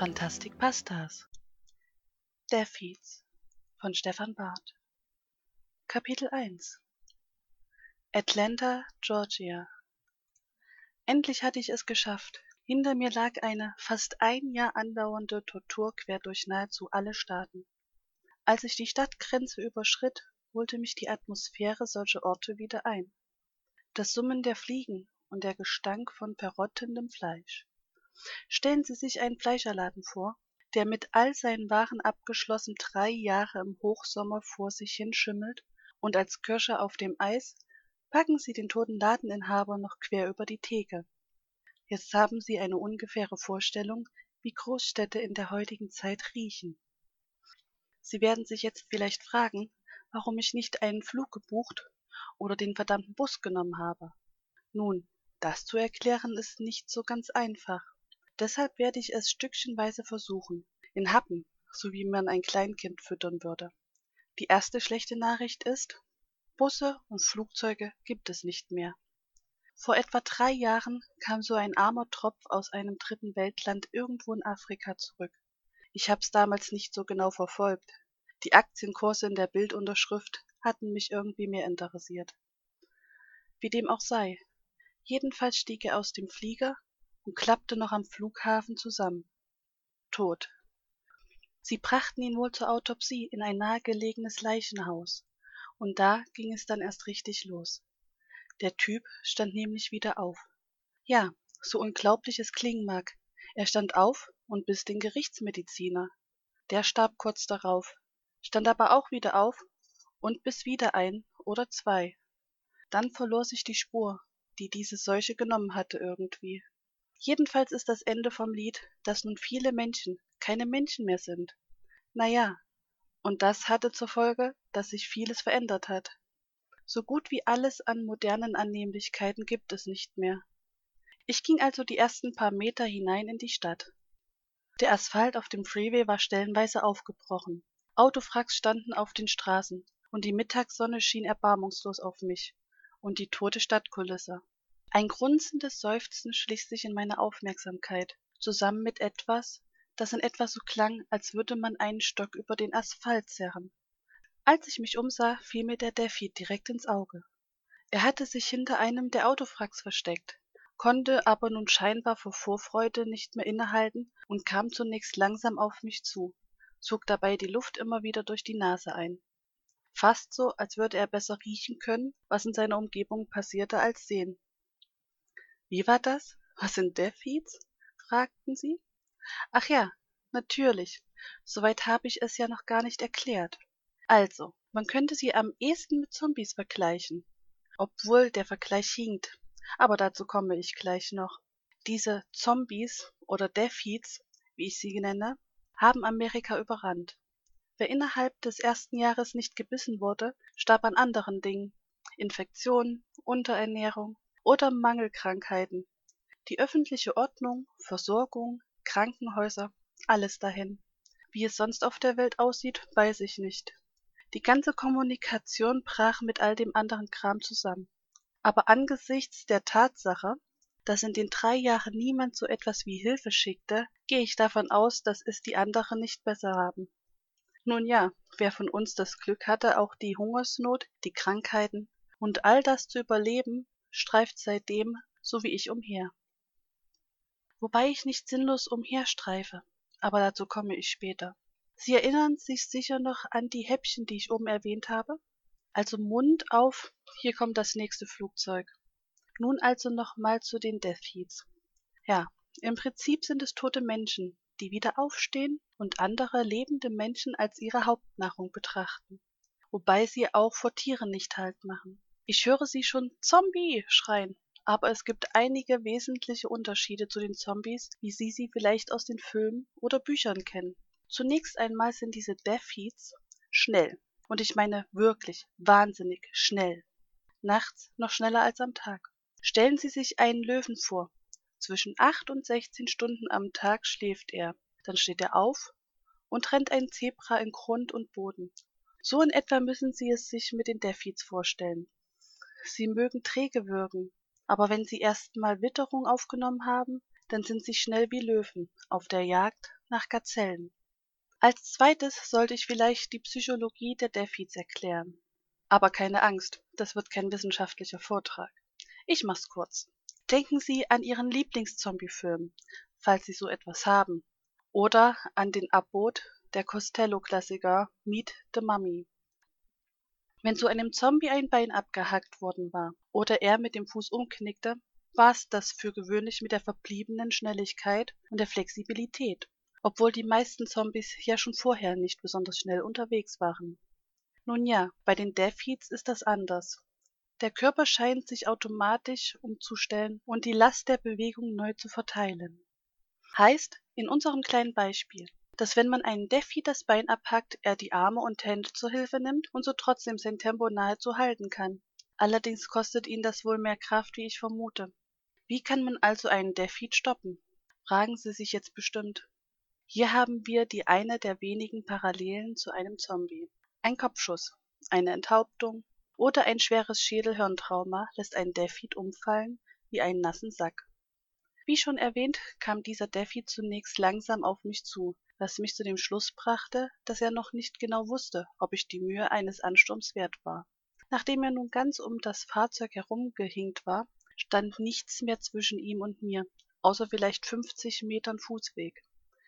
Fantastic Pastas Deathheats von Stefan Barth Kapitel 1 Atlanta, Georgia Endlich hatte ich es geschafft. Hinter mir lag eine fast ein Jahr andauernde Tortur quer durch nahezu alle Staaten. Als ich die Stadtgrenze überschritt, holte mich die Atmosphäre solcher Orte wieder ein. Das Summen der Fliegen und der Gestank von verrottendem Fleisch. Stellen Sie sich einen Fleischerladen vor, der mit all seinen Waren abgeschlossen drei Jahre im Hochsommer vor sich hinschimmelt, und als Kirsche auf dem Eis packen Sie den toten Ladeninhaber noch quer über die Theke. Jetzt haben Sie eine ungefähre Vorstellung, wie Großstädte in der heutigen Zeit riechen. Sie werden sich jetzt vielleicht fragen, warum ich nicht einen Flug gebucht oder den verdammten Bus genommen habe. Nun, das zu erklären ist nicht so ganz einfach. Deshalb werde ich es stückchenweise versuchen, in Happen, so wie man ein Kleinkind füttern würde. Die erste schlechte Nachricht ist, Busse und Flugzeuge gibt es nicht mehr. Vor etwa drei Jahren kam so ein armer Tropf aus einem dritten Weltland irgendwo in Afrika zurück. Ich hab's damals nicht so genau verfolgt. Die Aktienkurse in der Bildunterschrift hatten mich irgendwie mehr interessiert. Wie dem auch sei, Jedenfalls stieg er aus dem Flieger und klappte noch am Flughafen zusammen. Tot. Sie brachten ihn wohl zur Autopsie in ein nahegelegenes Leichenhaus. Und da ging es dann erst richtig los. Der Typ stand nämlich wieder auf. Ja, so unglaublich es klingen mag. Er stand auf und biss den Gerichtsmediziner. Der starb kurz darauf, stand aber auch wieder auf und biss wieder ein oder zwei. Dann verlor sich die Spur die diese Seuche genommen hatte irgendwie. Jedenfalls ist das Ende vom Lied, dass nun viele Menschen keine Menschen mehr sind. Na ja, und das hatte zur Folge, dass sich vieles verändert hat. So gut wie alles an modernen Annehmlichkeiten gibt es nicht mehr. Ich ging also die ersten paar Meter hinein in die Stadt. Der Asphalt auf dem Freeway war stellenweise aufgebrochen. Autofracks standen auf den Straßen, und die Mittagssonne schien erbarmungslos auf mich und die tote Stadtkulisse. Ein grunzendes Seufzen schlich sich in meine Aufmerksamkeit, zusammen mit etwas, das in etwa so klang, als würde man einen Stock über den Asphalt zerren. Als ich mich umsah, fiel mir der Defi direkt ins Auge. Er hatte sich hinter einem der Autofracks versteckt, konnte aber nun scheinbar vor Vorfreude nicht mehr innehalten und kam zunächst langsam auf mich zu, zog dabei die Luft immer wieder durch die Nase ein fast so, als würde er besser riechen können, was in seiner Umgebung passierte, als sehen. Wie war das? Was sind Deathheats? fragten sie. Ach ja, natürlich. Soweit habe ich es ja noch gar nicht erklärt. Also, man könnte sie am ehesten mit Zombies vergleichen. Obwohl der Vergleich hinkt. Aber dazu komme ich gleich noch. Diese Zombies oder Deathheats, wie ich sie nenne, haben Amerika überrannt. Wer innerhalb des ersten Jahres nicht gebissen wurde, starb an anderen Dingen Infektionen, Unterernährung oder Mangelkrankheiten. Die öffentliche Ordnung, Versorgung, Krankenhäuser, alles dahin. Wie es sonst auf der Welt aussieht, weiß ich nicht. Die ganze Kommunikation brach mit all dem anderen Kram zusammen. Aber angesichts der Tatsache, dass in den drei Jahren niemand so etwas wie Hilfe schickte, gehe ich davon aus, dass es die anderen nicht besser haben. Nun ja, wer von uns das Glück hatte, auch die Hungersnot, die Krankheiten und all das zu überleben, streift seitdem, so wie ich, umher. Wobei ich nicht sinnlos umherstreife, aber dazu komme ich später. Sie erinnern sich sicher noch an die Häppchen, die ich oben erwähnt habe? Also Mund auf, hier kommt das nächste Flugzeug. Nun also nochmal zu den Death Heats. Ja, im Prinzip sind es tote Menschen, die wieder aufstehen und andere lebende Menschen als ihre Hauptnahrung betrachten, wobei sie auch vor Tieren nicht Halt machen. Ich höre sie schon Zombie schreien, aber es gibt einige wesentliche Unterschiede zu den Zombies, wie Sie sie vielleicht aus den Filmen oder Büchern kennen. Zunächst einmal sind diese Death Heats schnell. Und ich meine wirklich wahnsinnig schnell. Nachts noch schneller als am Tag. Stellen Sie sich einen Löwen vor, zwischen acht und sechzehn Stunden am Tag schläft er, dann steht er auf und rennt ein Zebra in Grund und Boden. So in etwa müssen Sie es sich mit den Deathheats vorstellen. Sie mögen träge wirken, aber wenn sie erst mal Witterung aufgenommen haben, dann sind sie schnell wie Löwen, auf der Jagd nach Gazellen. Als zweites sollte ich vielleicht die Psychologie der Deathheats erklären. Aber keine Angst, das wird kein wissenschaftlicher Vortrag. Ich mach's kurz. Denken Sie an Ihren Lieblingszombie-Film, falls Sie so etwas haben. Oder an den Abbot der Costello-Klassiker Meet the Mummy. Wenn zu einem Zombie ein Bein abgehackt worden war oder er mit dem Fuß umknickte, war's das für gewöhnlich mit der verbliebenen Schnelligkeit und der Flexibilität, obwohl die meisten Zombies ja schon vorher nicht besonders schnell unterwegs waren. Nun ja, bei den Deathheats ist das anders. Der Körper scheint sich automatisch umzustellen und die Last der Bewegung neu zu verteilen. Heißt, in unserem kleinen Beispiel, dass wenn man einen Deathheat das Bein abhackt, er die Arme und Hände zur Hilfe nimmt und so trotzdem sein Tempo nahezu halten kann. Allerdings kostet ihn das wohl mehr Kraft, wie ich vermute. Wie kann man also einen Deathheat stoppen? Fragen Sie sich jetzt bestimmt. Hier haben wir die eine der wenigen Parallelen zu einem Zombie. Ein Kopfschuss, eine Enthauptung oder ein schweres Schädelhirntrauma lässt einen Deathheat umfallen wie einen nassen Sack. Wie schon erwähnt, kam dieser Deathheat zunächst langsam auf mich zu, was mich zu dem Schluss brachte, dass er noch nicht genau wusste, ob ich die Mühe eines Ansturms wert war. Nachdem er nun ganz um das Fahrzeug herumgehinkt war, stand nichts mehr zwischen ihm und mir, außer vielleicht 50 Metern Fußweg.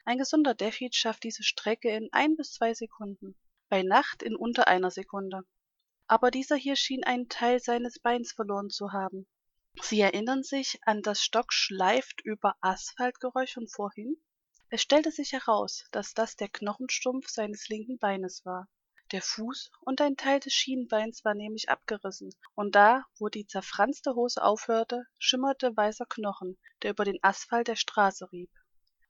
Ein gesunder Deathheat schafft diese Strecke in ein bis zwei Sekunden, bei Nacht in unter einer Sekunde. Aber dieser hier schien einen Teil seines Beins verloren zu haben. Sie erinnern sich an das Stock schleift über Asphaltgeräusch von vorhin? Es stellte sich heraus, dass das der Knochenstumpf seines linken Beines war. Der Fuß und ein Teil des Schienbeins war nämlich abgerissen, und da, wo die zerfranste Hose aufhörte, schimmerte weißer Knochen, der über den Asphalt der Straße rieb.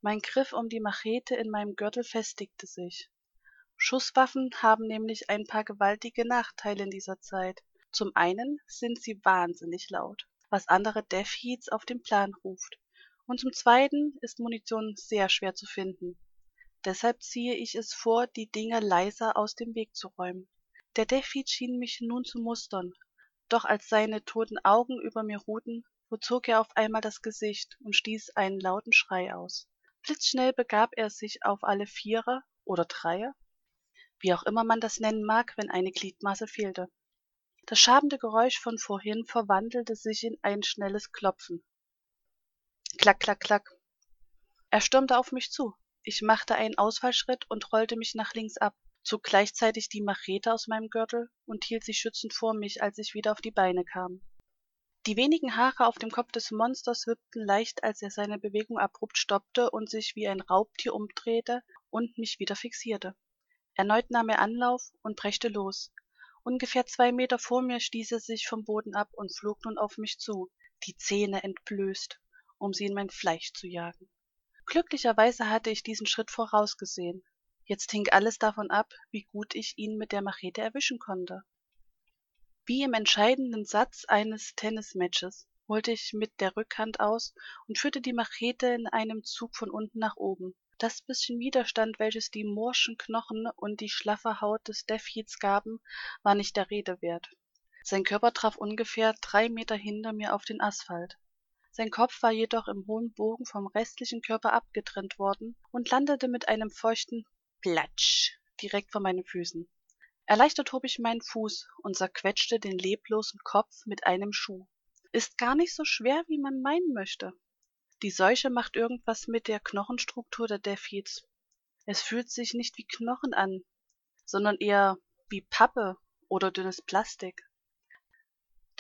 Mein Griff um die Machete in meinem Gürtel festigte sich. Schusswaffen haben nämlich ein paar gewaltige Nachteile in dieser Zeit. Zum einen sind sie wahnsinnig laut, was andere Death-Heats auf den Plan ruft, und zum zweiten ist Munition sehr schwer zu finden. Deshalb ziehe ich es vor, die Dinger leiser aus dem Weg zu räumen. Der Deathheat schien mich nun zu mustern, doch als seine toten Augen über mir ruhten, verzog er auf einmal das Gesicht und stieß einen lauten Schrei aus. Blitzschnell begab er sich auf alle Vierer oder Dreier, wie auch immer man das nennen mag, wenn eine Gliedmaße fehlte. Das schabende Geräusch von vorhin verwandelte sich in ein schnelles Klopfen. Klack, klack, klack. Er stürmte auf mich zu. Ich machte einen Ausfallschritt und rollte mich nach links ab, zog gleichzeitig die Machete aus meinem Gürtel und hielt sie schützend vor mich, als ich wieder auf die Beine kam. Die wenigen Haare auf dem Kopf des Monsters wippten leicht, als er seine Bewegung abrupt stoppte und sich wie ein Raubtier umdrehte und mich wieder fixierte. Erneut nahm er Anlauf und brächte los. Ungefähr zwei Meter vor mir stieß er sich vom Boden ab und flog nun auf mich zu, die Zähne entblößt, um sie in mein Fleisch zu jagen. Glücklicherweise hatte ich diesen Schritt vorausgesehen. Jetzt hing alles davon ab, wie gut ich ihn mit der Machete erwischen konnte. Wie im entscheidenden Satz eines Tennismatches holte ich mit der Rückhand aus und führte die Machete in einem Zug von unten nach oben. Das bisschen Widerstand, welches die morschen Knochen und die schlaffe Haut des Deathheats gaben, war nicht der Rede wert. Sein Körper traf ungefähr drei Meter hinter mir auf den Asphalt. Sein Kopf war jedoch im hohen Bogen vom restlichen Körper abgetrennt worden und landete mit einem feuchten Platsch direkt vor meinen Füßen. Erleichtert hob ich meinen Fuß und zerquetschte den leblosen Kopf mit einem Schuh. Ist gar nicht so schwer, wie man meinen möchte. Die Seuche macht irgendwas mit der Knochenstruktur der Deathheats. Es fühlt sich nicht wie Knochen an, sondern eher wie Pappe oder dünnes Plastik.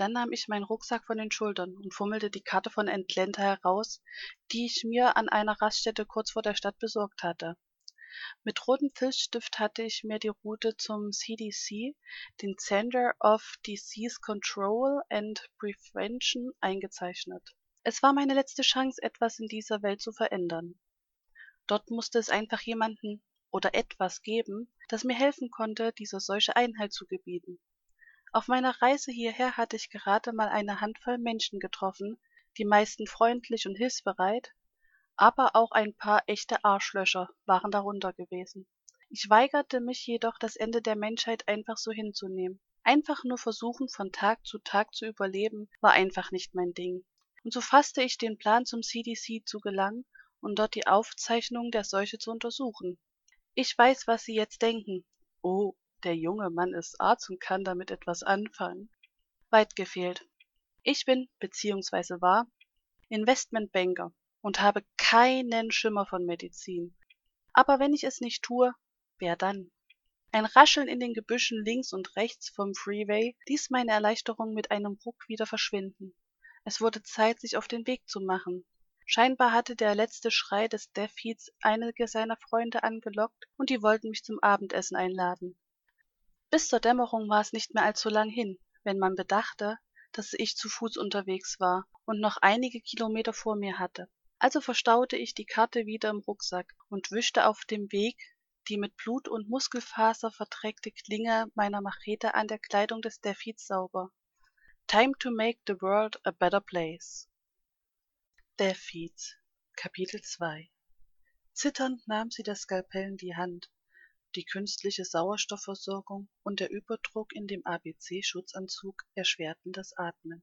Dann nahm ich meinen Rucksack von den Schultern und fummelte die Karte von Atlanta heraus, die ich mir an einer Raststätte kurz vor der Stadt besorgt hatte. Mit rotem Filzstift hatte ich mir die Route zum CDC, den Center of Disease Control and Prevention, eingezeichnet. Es war meine letzte Chance, etwas in dieser Welt zu verändern. Dort musste es einfach jemanden oder etwas geben, das mir helfen konnte, dieser Seuche Einhalt zu gebieten. Auf meiner Reise hierher hatte ich gerade mal eine Handvoll Menschen getroffen, die meisten freundlich und hilfsbereit, aber auch ein paar echte Arschlöcher waren darunter gewesen. Ich weigerte mich jedoch, das Ende der Menschheit einfach so hinzunehmen. Einfach nur versuchen, von Tag zu Tag zu überleben, war einfach nicht mein Ding. Und so fasste ich den Plan, zum CDC zu gelangen und dort die Aufzeichnungen der Seuche zu untersuchen. Ich weiß, was Sie jetzt denken. Oh, der junge Mann ist Arzt und kann damit etwas anfangen. Weit gefehlt. Ich bin, beziehungsweise war, Investmentbanker und habe keinen Schimmer von Medizin. Aber wenn ich es nicht tue, wer dann? Ein Rascheln in den Gebüschen links und rechts vom Freeway ließ meine Erleichterung mit einem Ruck wieder verschwinden. Es wurde Zeit, sich auf den Weg zu machen. Scheinbar hatte der letzte Schrei des Death Heats einige seiner Freunde angelockt und die wollten mich zum Abendessen einladen. Bis zur Dämmerung war es nicht mehr allzu lang hin, wenn man bedachte, dass ich zu Fuß unterwegs war und noch einige Kilometer vor mir hatte. Also verstaute ich die Karte wieder im Rucksack und wischte auf dem Weg die mit Blut und Muskelfaser verträgte Klinge meiner Machete an der Kleidung des Deathheats sauber. Time to make the world a better place. Deathheats Kapitel 2 Zitternd nahm sie das Skalpell in die Hand. Die künstliche Sauerstoffversorgung und der Überdruck in dem ABC-Schutzanzug erschwerten das Atmen.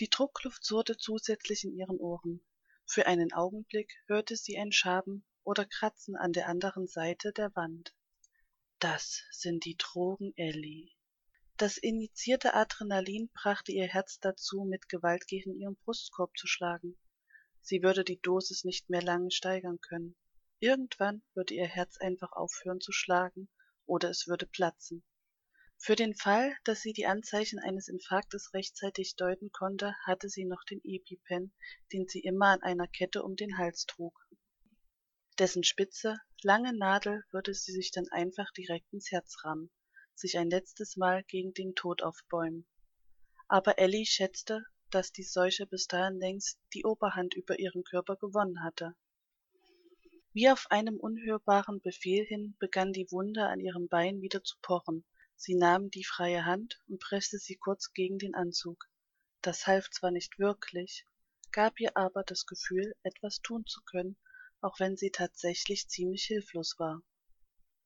Die Druckluft surrte zusätzlich in ihren Ohren. Für einen Augenblick hörte sie ein Schaben oder Kratzen an der anderen Seite der Wand. Das sind die Drogen Ellie. Das injizierte Adrenalin brachte ihr Herz dazu, mit Gewalt gegen ihren Brustkorb zu schlagen. Sie würde die Dosis nicht mehr lange steigern können. Irgendwann würde ihr Herz einfach aufhören zu schlagen oder es würde platzen. Für den Fall, dass sie die Anzeichen eines Infarktes rechtzeitig deuten konnte, hatte sie noch den EpiPen, den sie immer an einer Kette um den Hals trug. Dessen spitze, lange Nadel würde sie sich dann einfach direkt ins Herz rammen, sich ein letztes Mal gegen den Tod aufbäumen. Aber Ellie schätzte, dass die Seuche bis dahin längst die Oberhand über ihren Körper gewonnen hatte. Wie auf einem unhörbaren Befehl hin begann die Wunde an ihrem Bein wieder zu pochen. Sie nahm die freie Hand und presste sie kurz gegen den Anzug. Das half zwar nicht wirklich, gab ihr aber das Gefühl, etwas tun zu können, auch wenn sie tatsächlich ziemlich hilflos war.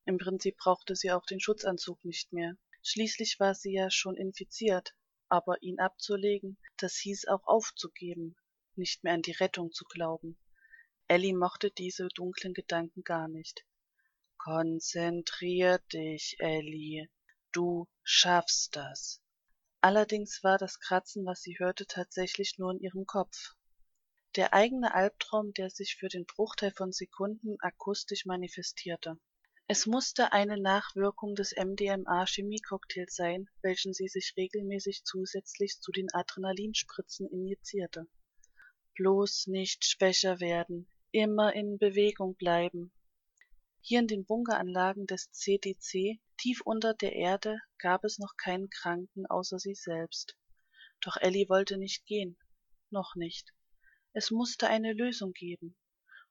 Im Prinzip brauchte sie auch den Schutzanzug nicht mehr. Schließlich war sie ja schon infiziert, aber ihn abzulegen, das hieß auch aufzugeben, nicht mehr an die Rettung zu glauben. Ellie mochte diese dunklen Gedanken gar nicht. Konzentrier dich, Ellie. Du schaffst das. Allerdings war das Kratzen, was sie hörte, tatsächlich nur in ihrem Kopf. Der eigene Albtraum, der sich für den Bruchteil von Sekunden akustisch manifestierte. Es musste eine Nachwirkung des MDMA-Chemiecocktails sein, welchen sie sich regelmäßig zusätzlich zu den Adrenalinspritzen injizierte. Bloß nicht schwächer werden, immer in Bewegung bleiben. Hier in den Bunkeranlagen des CDC, tief unter der Erde, gab es noch keinen Kranken außer sie selbst. Doch Ellie wollte nicht gehen. Noch nicht. Es musste eine Lösung geben.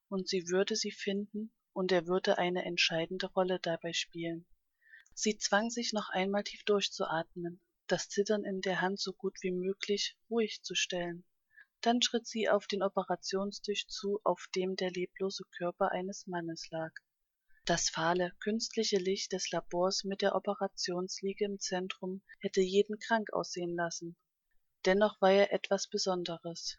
Und sie würde sie finden, und er würde eine entscheidende Rolle dabei spielen. Sie zwang sich noch einmal tief durchzuatmen, das Zittern in der Hand so gut wie möglich ruhig zu stellen. Dann schritt sie auf den Operationstisch zu, auf dem der leblose Körper eines Mannes lag. Das fahle, künstliche Licht des Labors mit der Operationsliege im Zentrum hätte jeden krank aussehen lassen. Dennoch war er etwas Besonderes.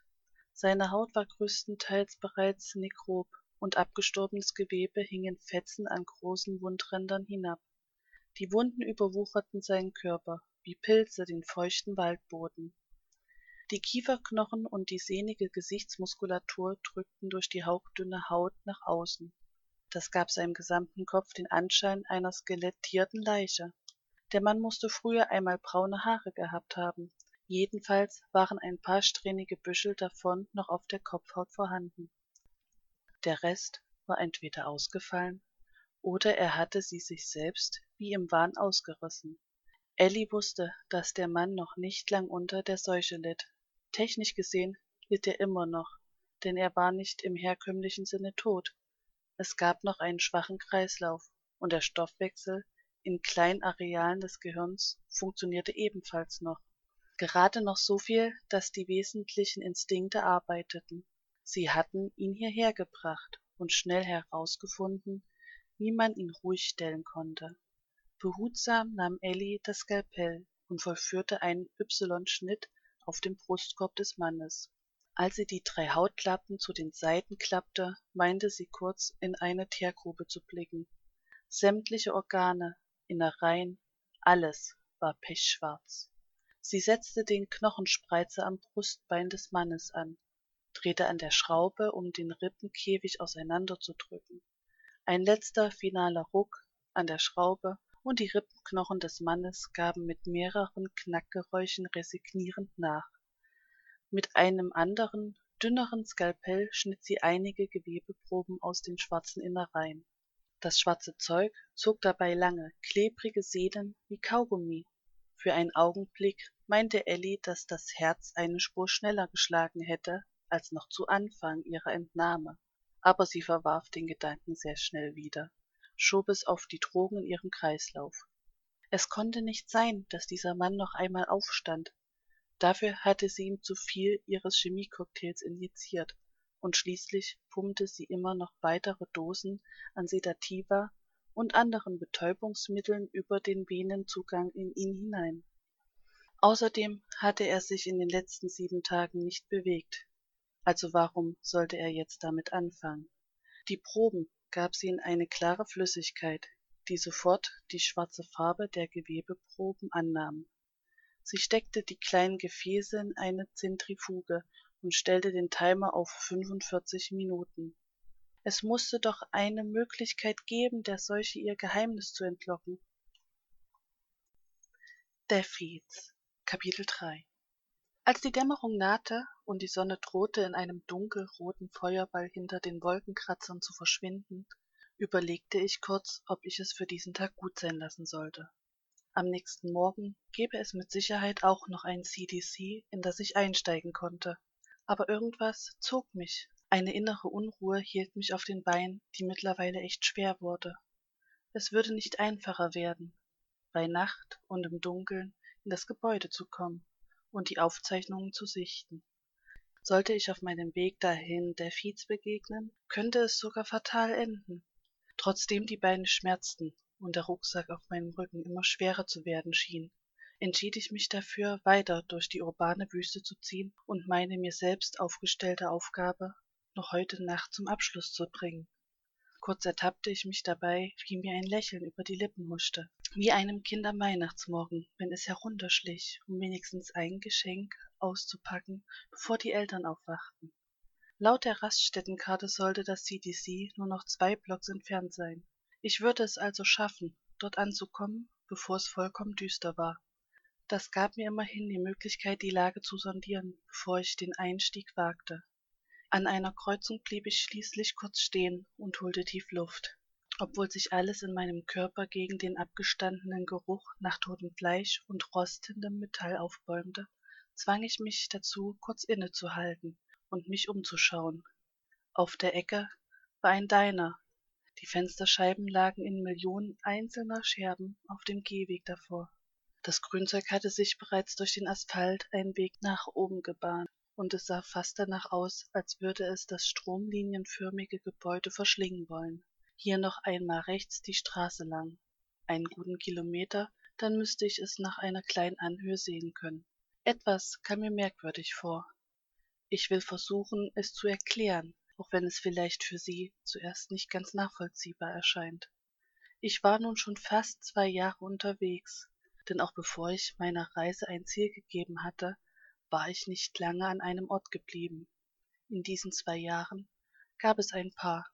Seine Haut war größtenteils bereits nekrob, und abgestorbenes Gewebe hing in Fetzen an großen Wundrändern hinab. Die Wunden überwucherten seinen Körper, wie Pilze den feuchten Waldboden. Die Kieferknochen und die sehnige Gesichtsmuskulatur drückten durch die hauchdünne Haut nach außen. Das gab seinem gesamten Kopf den Anschein einer skelettierten Leiche. Der Mann musste früher einmal braune Haare gehabt haben. Jedenfalls waren ein paar strähnige Büschel davon noch auf der Kopfhaut vorhanden. Der Rest war entweder ausgefallen oder er hatte sie sich selbst wie im Wahn ausgerissen. Ellie wusste, dass der Mann noch nicht lang unter der Seuche litt, Technisch gesehen litt er immer noch, denn er war nicht im herkömmlichen Sinne tot. Es gab noch einen schwachen Kreislauf, und der Stoffwechsel in kleinen Arealen des Gehirns funktionierte ebenfalls noch. Gerade noch so viel, dass die wesentlichen Instinkte arbeiteten. Sie hatten ihn hierher gebracht und schnell herausgefunden, wie man ihn ruhig stellen konnte. Behutsam nahm Ellie das Skalpell und vollführte einen Y-Schnitt auf dem Brustkorb des Mannes. als sie die drei hautlappen zu den seiten klappte meinte sie kurz in eine teergrube zu blicken. Sämtliche organe innereien alles war pechschwarz. Sie setzte den knochenspreizer am brustbein des mannes an drehte an der schraube um den rippenkäfig auseinanderzudrücken. Ein letzter finaler ruck an der schraube und die rippenknochen des mannes gaben mit mehreren knackgeräuschen resignierend nach. Mit einem anderen dünneren skalpell schnitt sie einige gewebeproben aus den schwarzen innereien. Das schwarze zeug zog dabei lange klebrige sehnen wie kaugummi. Für einen augenblick meinte elly dass das herz eine spur schneller geschlagen hätte als noch zu anfang ihrer entnahme. Aber sie verwarf den gedanken sehr schnell wieder schob es auf die drogen in ihrem kreislauf. Es konnte nicht sein dass dieser mann noch einmal aufstand. Dafür hatte sie ihm zu viel ihres chemiecocktails injiziert. Und schließlich pumpte sie immer noch weitere dosen an sedativa und anderen betäubungsmitteln über den venenzugang in ihn hinein. Außerdem hatte er sich in den letzten sieben tagen nicht bewegt. Also warum sollte er jetzt damit anfangen? Die proben gab sie in eine klare flüssigkeit die sofort die schwarze farbe der gewebeproben annahm. Sie steckte die kleinen gefäße in eine zentrifuge und stellte den timer auf fünfundvierzig minuten. Es musste doch eine möglichkeit geben der seuche ihr geheimnis zu entlocken. Deathheads Kapitel 3 Als die Dämmerung nahte und die Sonne drohte in einem dunkelroten Feuerball hinter den Wolkenkratzern zu verschwinden, überlegte ich kurz, ob ich es für diesen Tag gut sein lassen sollte. Am nächsten Morgen gäbe es mit Sicherheit auch noch ein CDC, in das ich einsteigen konnte. Aber irgendwas zog mich. Eine innere Unruhe hielt mich auf den Beinen, die mittlerweile echt schwer wurde. Es würde nicht einfacher werden, bei Nacht und im Dunkeln in das Gebäude zu kommen und die Aufzeichnungen zu sichten. Sollte ich auf meinem Weg dahin der Fietz begegnen, könnte es sogar fatal enden. Trotzdem die Beine schmerzten und der Rucksack auf meinem Rücken immer schwerer zu werden schien, entschied ich mich dafür, weiter durch die urbane Wüste zu ziehen und meine mir selbst aufgestellte Aufgabe noch heute Nacht zum Abschluss zu bringen. Kurz ertappte ich mich dabei, wie mir ein Lächeln über die Lippen huschte, wie einem Kind am Weihnachtsmorgen, wenn es herunterschlich, um wenigstens ein Geschenk auszupacken, bevor die Eltern aufwachten. Laut der Raststättenkarte sollte das CDC nur noch zwei Blocks entfernt sein. Ich würde es also schaffen, dort anzukommen, bevor es vollkommen düster war. Das gab mir immerhin die Möglichkeit, die Lage zu sondieren, bevor ich den Einstieg wagte. An einer Kreuzung blieb ich schließlich kurz stehen und holte tief Luft. Obwohl sich alles in meinem Körper gegen den abgestandenen Geruch nach totem Fleisch und rostendem Metall aufbäumte, zwang ich mich dazu, kurz innezuhalten und mich umzuschauen. Auf der Ecke war ein Diner, die Fensterscheiben lagen in millionen einzelner scherben auf dem gehweg davor das grünzeug hatte sich bereits durch den asphalt einen weg nach oben gebahnt und es sah fast danach aus als würde es das stromlinienförmige gebäude verschlingen wollen. Hier noch einmal rechts die straße lang. Einen guten kilometer dann müsste ich es nach einer kleinen anhöhe sehen können. Etwas kam mir merkwürdig vor. Ich will versuchen es zu erklären auch wenn es vielleicht für sie zuerst nicht ganz nachvollziehbar erscheint. Ich war nun schon fast zwei jahre unterwegs denn auch bevor ich meiner reise ein ziel gegeben hatte war ich nicht lange an einem ort geblieben. In diesen zwei jahren gab es ein paar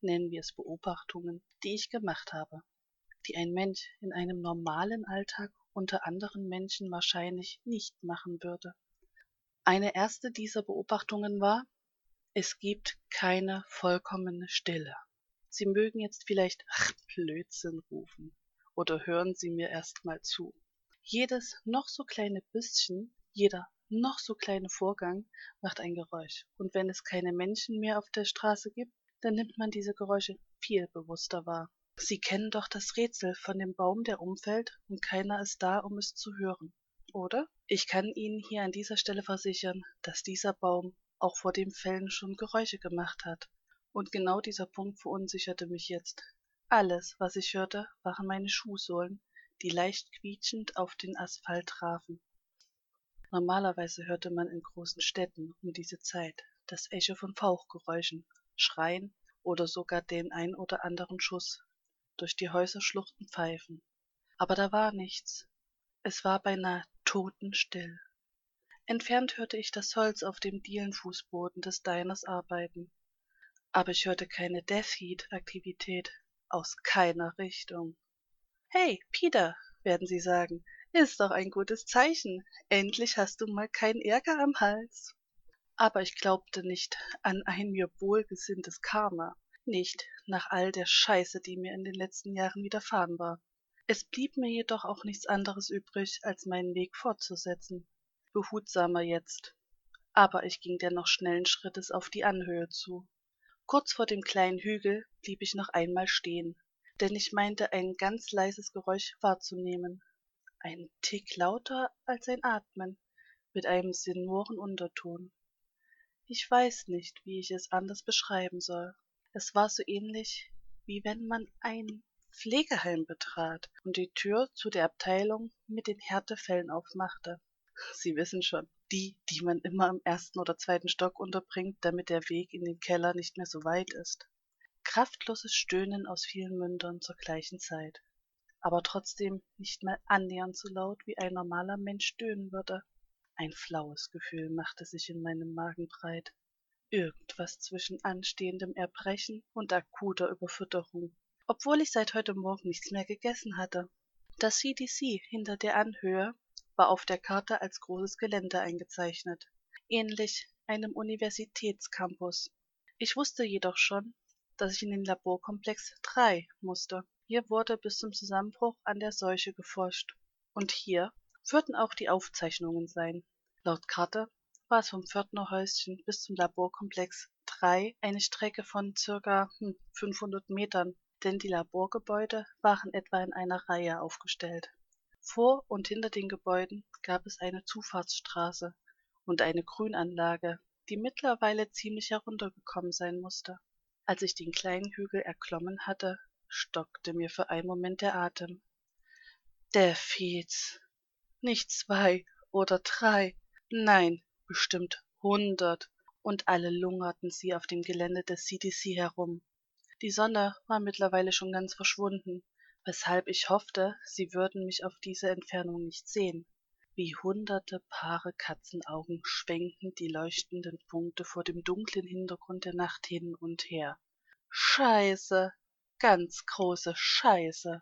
nennen wir es beobachtungen die ich gemacht habe die ein mensch in einem normalen alltag unter anderen menschen wahrscheinlich nicht machen würde. Eine erste dieser beobachtungen war es gibt keine vollkommene stille. Sie mögen jetzt vielleicht ach blödsinn rufen oder hören sie mir erst mal zu. Jedes noch so kleine bisschen jeder noch so kleine vorgang macht ein geräusch und wenn es keine menschen mehr auf der straße gibt dann nimmt man diese geräusche viel bewußter wahr sie kennen doch das rätsel von dem baum der umfällt und keiner ist da um es zu hören oder ich kann ihnen hier an dieser stelle versichern dass dieser baum auch vor dem Fällen schon Geräusche gemacht hat. Und genau dieser Punkt verunsicherte mich jetzt. Alles, was ich hörte, waren meine Schuhsohlen, die leicht quietschend auf den Asphalt trafen. Normalerweise hörte man in großen Städten um diese Zeit das Echo von Fauchgeräuschen, Schreien oder sogar den ein oder anderen Schuss durch die Häuserschluchten pfeifen. Aber da war nichts. Es war beinahe totenstill. Entfernt hörte ich das Holz auf dem Dielenfußboden des Diners arbeiten. Aber ich hörte keine Death-Heat-Aktivität aus keiner Richtung. Hey, Peter, werden Sie sagen, ist doch ein gutes Zeichen. Endlich hast du mal keinen Ärger am Hals. Aber ich glaubte nicht an ein mir wohlgesinntes Karma, nicht nach all der Scheiße, die mir in den letzten Jahren widerfahren war. Es blieb mir jedoch auch nichts anderes übrig, als meinen Weg fortzusetzen. Behutsamer jetzt. Aber ich ging dennoch schnellen Schrittes auf die Anhöhe zu. Kurz vor dem kleinen Hügel blieb ich noch einmal stehen, denn ich meinte ein ganz leises Geräusch wahrzunehmen, ein Tick lauter als ein Atmen, mit einem sonoren Unterton. Ich weiß nicht, wie ich es anders beschreiben soll. Es war so ähnlich, wie wenn man ein Pflegeheim betrat und die Tür zu der Abteilung mit den Härtefällen aufmachte. Sie wissen schon, die, die man immer im ersten oder zweiten Stock unterbringt, damit der Weg in den Keller nicht mehr so weit ist. Kraftloses Stöhnen aus vielen Mündern zur gleichen Zeit aber trotzdem nicht mal annähernd so laut, wie ein normaler Mensch stöhnen würde. Ein flaues Gefühl machte sich in meinem Magen breit. Irgendwas zwischen anstehendem Erbrechen und akuter Überfütterung, obwohl ich seit heute Morgen nichts mehr gegessen hatte. Das CDC hinter der Anhöhe war auf der Karte als großes Gelände eingezeichnet, ähnlich einem Universitätscampus. Ich wusste jedoch schon, dass ich in den Laborkomplex 3 musste. Hier wurde bis zum Zusammenbruch an der Seuche geforscht. Und hier würden auch die Aufzeichnungen sein. Laut Karte war es vom Pförtnerhäuschen bis zum Laborkomplex 3 eine Strecke von circa 500 hm, Metern, denn die Laborgebäude waren etwa in einer Reihe aufgestellt. Vor und hinter den Gebäuden gab es eine Zufahrtsstraße und eine Grünanlage, die mittlerweile ziemlich heruntergekommen sein musste. Als ich den kleinen Hügel erklommen hatte, stockte mir für einen Moment der Atem. Deathheats. Nicht zwei oder drei, nein, bestimmt hundert, und alle lungerten sie auf dem Gelände des CDC herum. Die Sonne war mittlerweile schon ganz verschwunden, weshalb ich hoffte, sie würden mich auf diese Entfernung nicht sehen. Wie hunderte Paare Katzenaugen schwenkten die leuchtenden Punkte vor dem dunklen Hintergrund der Nacht hin und her. Scheiße, ganz große Scheiße.